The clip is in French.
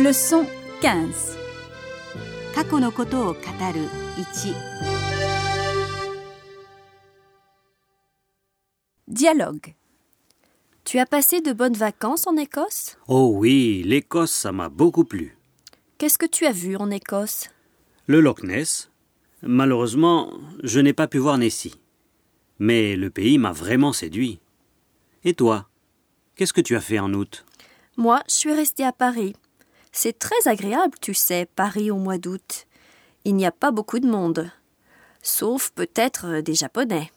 Leçon 15. 過去のことを語る1 Dialogue. Tu as passé de bonnes vacances en Écosse Oh oui, l'Écosse, ça m'a beaucoup plu. Qu'est-ce que tu as vu en Écosse Le Loch Ness. Malheureusement, je n'ai pas pu voir Nessie. Mais le pays m'a vraiment séduit. Et toi Qu'est-ce que tu as fait en août Moi, je suis restée à Paris. C'est très agréable, tu sais, Paris au mois d'août. Il n'y a pas beaucoup de monde. Sauf peut-être des Japonais.